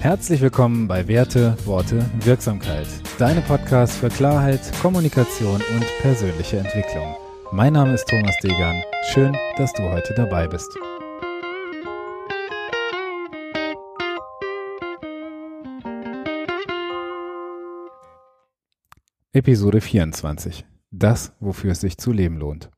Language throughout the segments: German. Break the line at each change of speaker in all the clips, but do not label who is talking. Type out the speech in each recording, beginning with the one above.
Herzlich willkommen bei Werte, Worte, Wirksamkeit. Deine Podcast für Klarheit, Kommunikation und persönliche Entwicklung. Mein Name ist Thomas Degan. Schön, dass du heute dabei bist. Episode 24. Das, wofür es sich zu leben lohnt.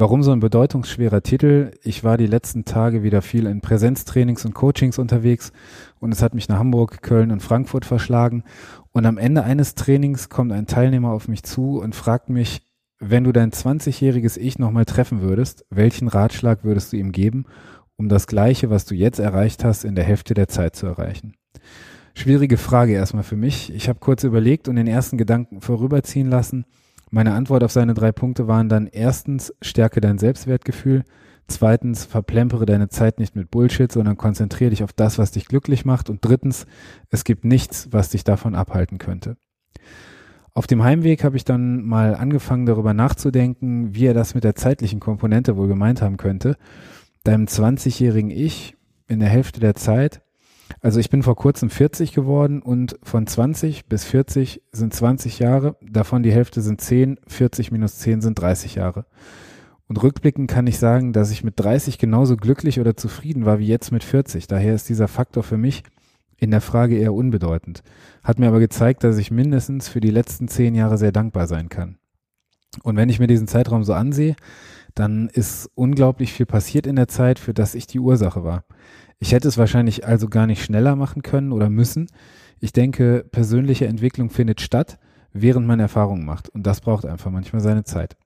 Warum so ein bedeutungsschwerer Titel? Ich war die letzten Tage wieder viel in Präsenztrainings und Coachings unterwegs und es hat mich nach Hamburg, Köln und Frankfurt verschlagen. Und am Ende eines Trainings kommt ein Teilnehmer auf mich zu und fragt mich, wenn du dein 20-jähriges Ich nochmal treffen würdest, welchen Ratschlag würdest du ihm geben, um das Gleiche, was du jetzt erreicht hast, in der Hälfte der Zeit zu erreichen? Schwierige Frage erstmal für mich. Ich habe kurz überlegt und den ersten Gedanken vorüberziehen lassen – meine Antwort auf seine drei Punkte waren dann erstens, stärke dein Selbstwertgefühl, zweitens, verplempere deine Zeit nicht mit Bullshit, sondern konzentriere dich auf das, was dich glücklich macht und drittens, es gibt nichts, was dich davon abhalten könnte. Auf dem Heimweg habe ich dann mal angefangen darüber nachzudenken, wie er das mit der zeitlichen Komponente wohl gemeint haben könnte. Deinem 20-jährigen Ich in der Hälfte der Zeit also ich bin vor kurzem 40 geworden und von 20 bis 40 sind 20 Jahre, davon die Hälfte sind 10, 40 minus 10 sind 30 Jahre. Und rückblickend kann ich sagen, dass ich mit 30 genauso glücklich oder zufrieden war wie jetzt mit 40. Daher ist dieser Faktor für mich in der Frage eher unbedeutend. Hat mir aber gezeigt, dass ich mindestens für die letzten 10 Jahre sehr dankbar sein kann. Und wenn ich mir diesen Zeitraum so ansehe, dann ist unglaublich viel passiert in der Zeit, für das ich die Ursache war. Ich hätte es wahrscheinlich also gar nicht schneller machen können oder müssen. Ich denke, persönliche Entwicklung findet statt, während man Erfahrungen macht. Und das braucht einfach manchmal seine Zeit.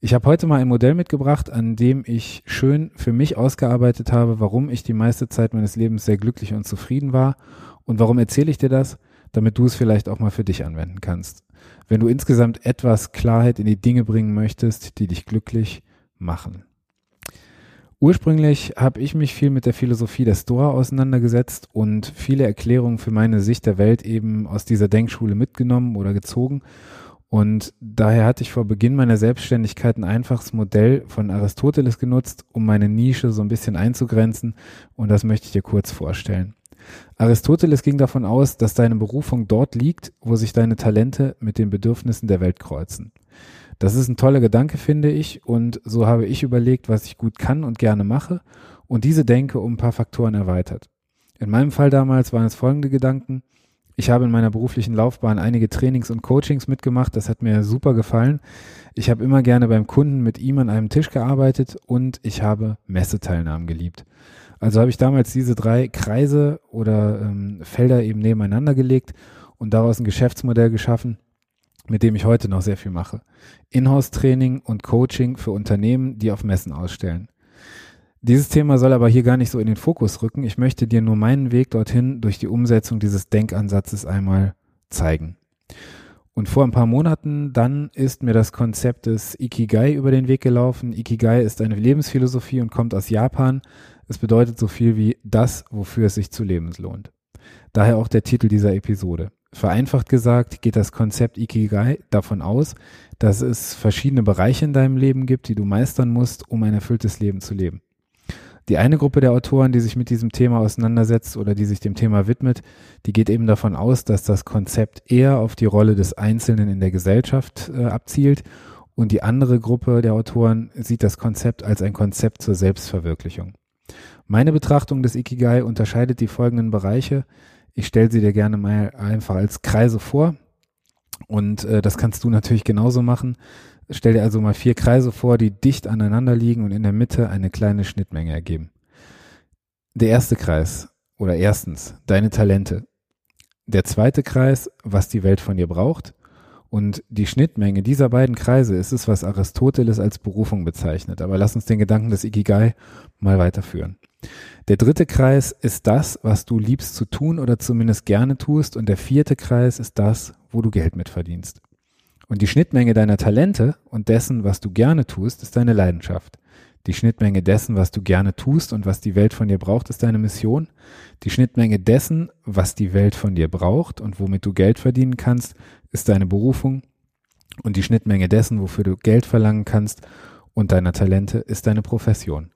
Ich habe heute mal ein Modell mitgebracht, an dem ich schön für mich ausgearbeitet habe, warum ich die meiste Zeit meines Lebens sehr glücklich und zufrieden war. Und warum erzähle ich dir das? Damit du es vielleicht auch mal für dich anwenden kannst. Wenn du insgesamt etwas Klarheit in die Dinge bringen möchtest, die dich glücklich machen. Ursprünglich habe ich mich viel mit der Philosophie der Stoa auseinandergesetzt und viele Erklärungen für meine Sicht der Welt eben aus dieser Denkschule mitgenommen oder gezogen. Und daher hatte ich vor Beginn meiner Selbstständigkeit ein einfaches Modell von Aristoteles genutzt, um meine Nische so ein bisschen einzugrenzen. Und das möchte ich dir kurz vorstellen. Aristoteles ging davon aus, dass deine Berufung dort liegt, wo sich deine Talente mit den Bedürfnissen der Welt kreuzen. Das ist ein toller Gedanke, finde ich. Und so habe ich überlegt, was ich gut kann und gerne mache und diese Denke um ein paar Faktoren erweitert. In meinem Fall damals waren es folgende Gedanken. Ich habe in meiner beruflichen Laufbahn einige Trainings und Coachings mitgemacht. Das hat mir super gefallen. Ich habe immer gerne beim Kunden mit ihm an einem Tisch gearbeitet und ich habe Messeteilnahmen geliebt. Also habe ich damals diese drei Kreise oder ähm, Felder eben nebeneinander gelegt und daraus ein Geschäftsmodell geschaffen, mit dem ich heute noch sehr viel mache. Inhouse-Training und Coaching für Unternehmen, die auf Messen ausstellen. Dieses Thema soll aber hier gar nicht so in den Fokus rücken. Ich möchte dir nur meinen Weg dorthin durch die Umsetzung dieses Denkansatzes einmal zeigen. Und vor ein paar Monaten dann ist mir das Konzept des Ikigai über den Weg gelaufen. Ikigai ist eine Lebensphilosophie und kommt aus Japan. Es bedeutet so viel wie das, wofür es sich zu leben lohnt. Daher auch der Titel dieser Episode. Vereinfacht gesagt geht das Konzept Ikigai davon aus, dass es verschiedene Bereiche in deinem Leben gibt, die du meistern musst, um ein erfülltes Leben zu leben. Die eine Gruppe der Autoren, die sich mit diesem Thema auseinandersetzt oder die sich dem Thema widmet, die geht eben davon aus, dass das Konzept eher auf die Rolle des Einzelnen in der Gesellschaft äh, abzielt und die andere Gruppe der Autoren sieht das Konzept als ein Konzept zur Selbstverwirklichung. Meine Betrachtung des Ikigai unterscheidet die folgenden Bereiche. Ich stelle sie dir gerne mal einfach als Kreise vor. Und äh, das kannst du natürlich genauso machen. Stell dir also mal vier Kreise vor, die dicht aneinander liegen und in der Mitte eine kleine Schnittmenge ergeben. Der erste Kreis oder erstens deine Talente. Der zweite Kreis, was die Welt von dir braucht. Und die Schnittmenge dieser beiden Kreise ist es, was Aristoteles als Berufung bezeichnet. Aber lass uns den Gedanken des Ikigai mal weiterführen. Der dritte Kreis ist das, was du liebst zu tun oder zumindest gerne tust. Und der vierte Kreis ist das, wo du Geld mit verdienst. Und die Schnittmenge deiner Talente und dessen, was du gerne tust, ist deine Leidenschaft. Die Schnittmenge dessen, was du gerne tust und was die Welt von dir braucht, ist deine Mission. Die Schnittmenge dessen, was die Welt von dir braucht und womit du Geld verdienen kannst, ist deine Berufung. Und die Schnittmenge dessen, wofür du Geld verlangen kannst und deiner Talente, ist deine Profession.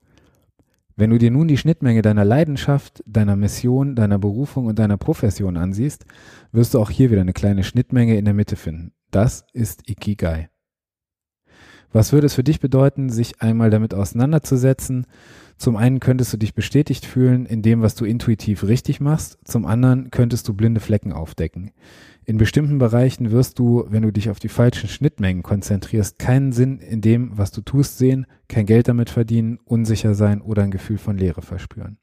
Wenn du dir nun die Schnittmenge deiner Leidenschaft, deiner Mission, deiner Berufung und deiner Profession ansiehst, wirst du auch hier wieder eine kleine Schnittmenge in der Mitte finden. Das ist Ikigai. Was würde es für dich bedeuten, sich einmal damit auseinanderzusetzen? Zum einen könntest du dich bestätigt fühlen in dem, was du intuitiv richtig machst, zum anderen könntest du blinde Flecken aufdecken. In bestimmten Bereichen wirst du, wenn du dich auf die falschen Schnittmengen konzentrierst, keinen Sinn in dem, was du tust, sehen, kein Geld damit verdienen, unsicher sein oder ein Gefühl von Leere verspüren.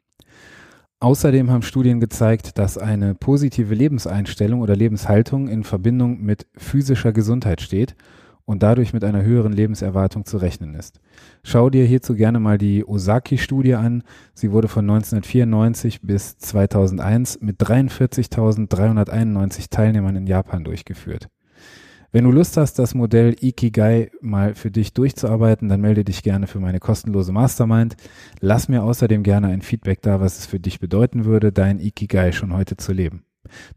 Außerdem haben Studien gezeigt, dass eine positive Lebenseinstellung oder Lebenshaltung in Verbindung mit physischer Gesundheit steht und dadurch mit einer höheren Lebenserwartung zu rechnen ist. Schau dir hierzu gerne mal die Osaki-Studie an. Sie wurde von 1994 bis 2001 mit 43.391 Teilnehmern in Japan durchgeführt. Wenn du Lust hast, das Modell Ikigai mal für dich durchzuarbeiten, dann melde dich gerne für meine kostenlose Mastermind. Lass mir außerdem gerne ein Feedback da, was es für dich bedeuten würde, dein Ikigai schon heute zu leben.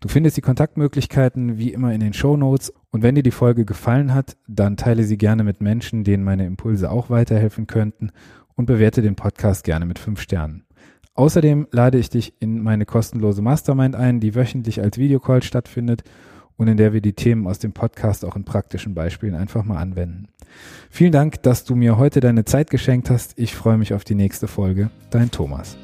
Du findest die Kontaktmöglichkeiten wie immer in den Show Notes und wenn dir die Folge gefallen hat, dann teile sie gerne mit Menschen, denen meine Impulse auch weiterhelfen könnten und bewerte den Podcast gerne mit fünf Sternen. Außerdem lade ich dich in meine kostenlose Mastermind ein, die wöchentlich als Videocall stattfindet und in der wir die Themen aus dem Podcast auch in praktischen Beispielen einfach mal anwenden. Vielen Dank, dass du mir heute deine Zeit geschenkt hast. Ich freue mich auf die nächste Folge. Dein Thomas.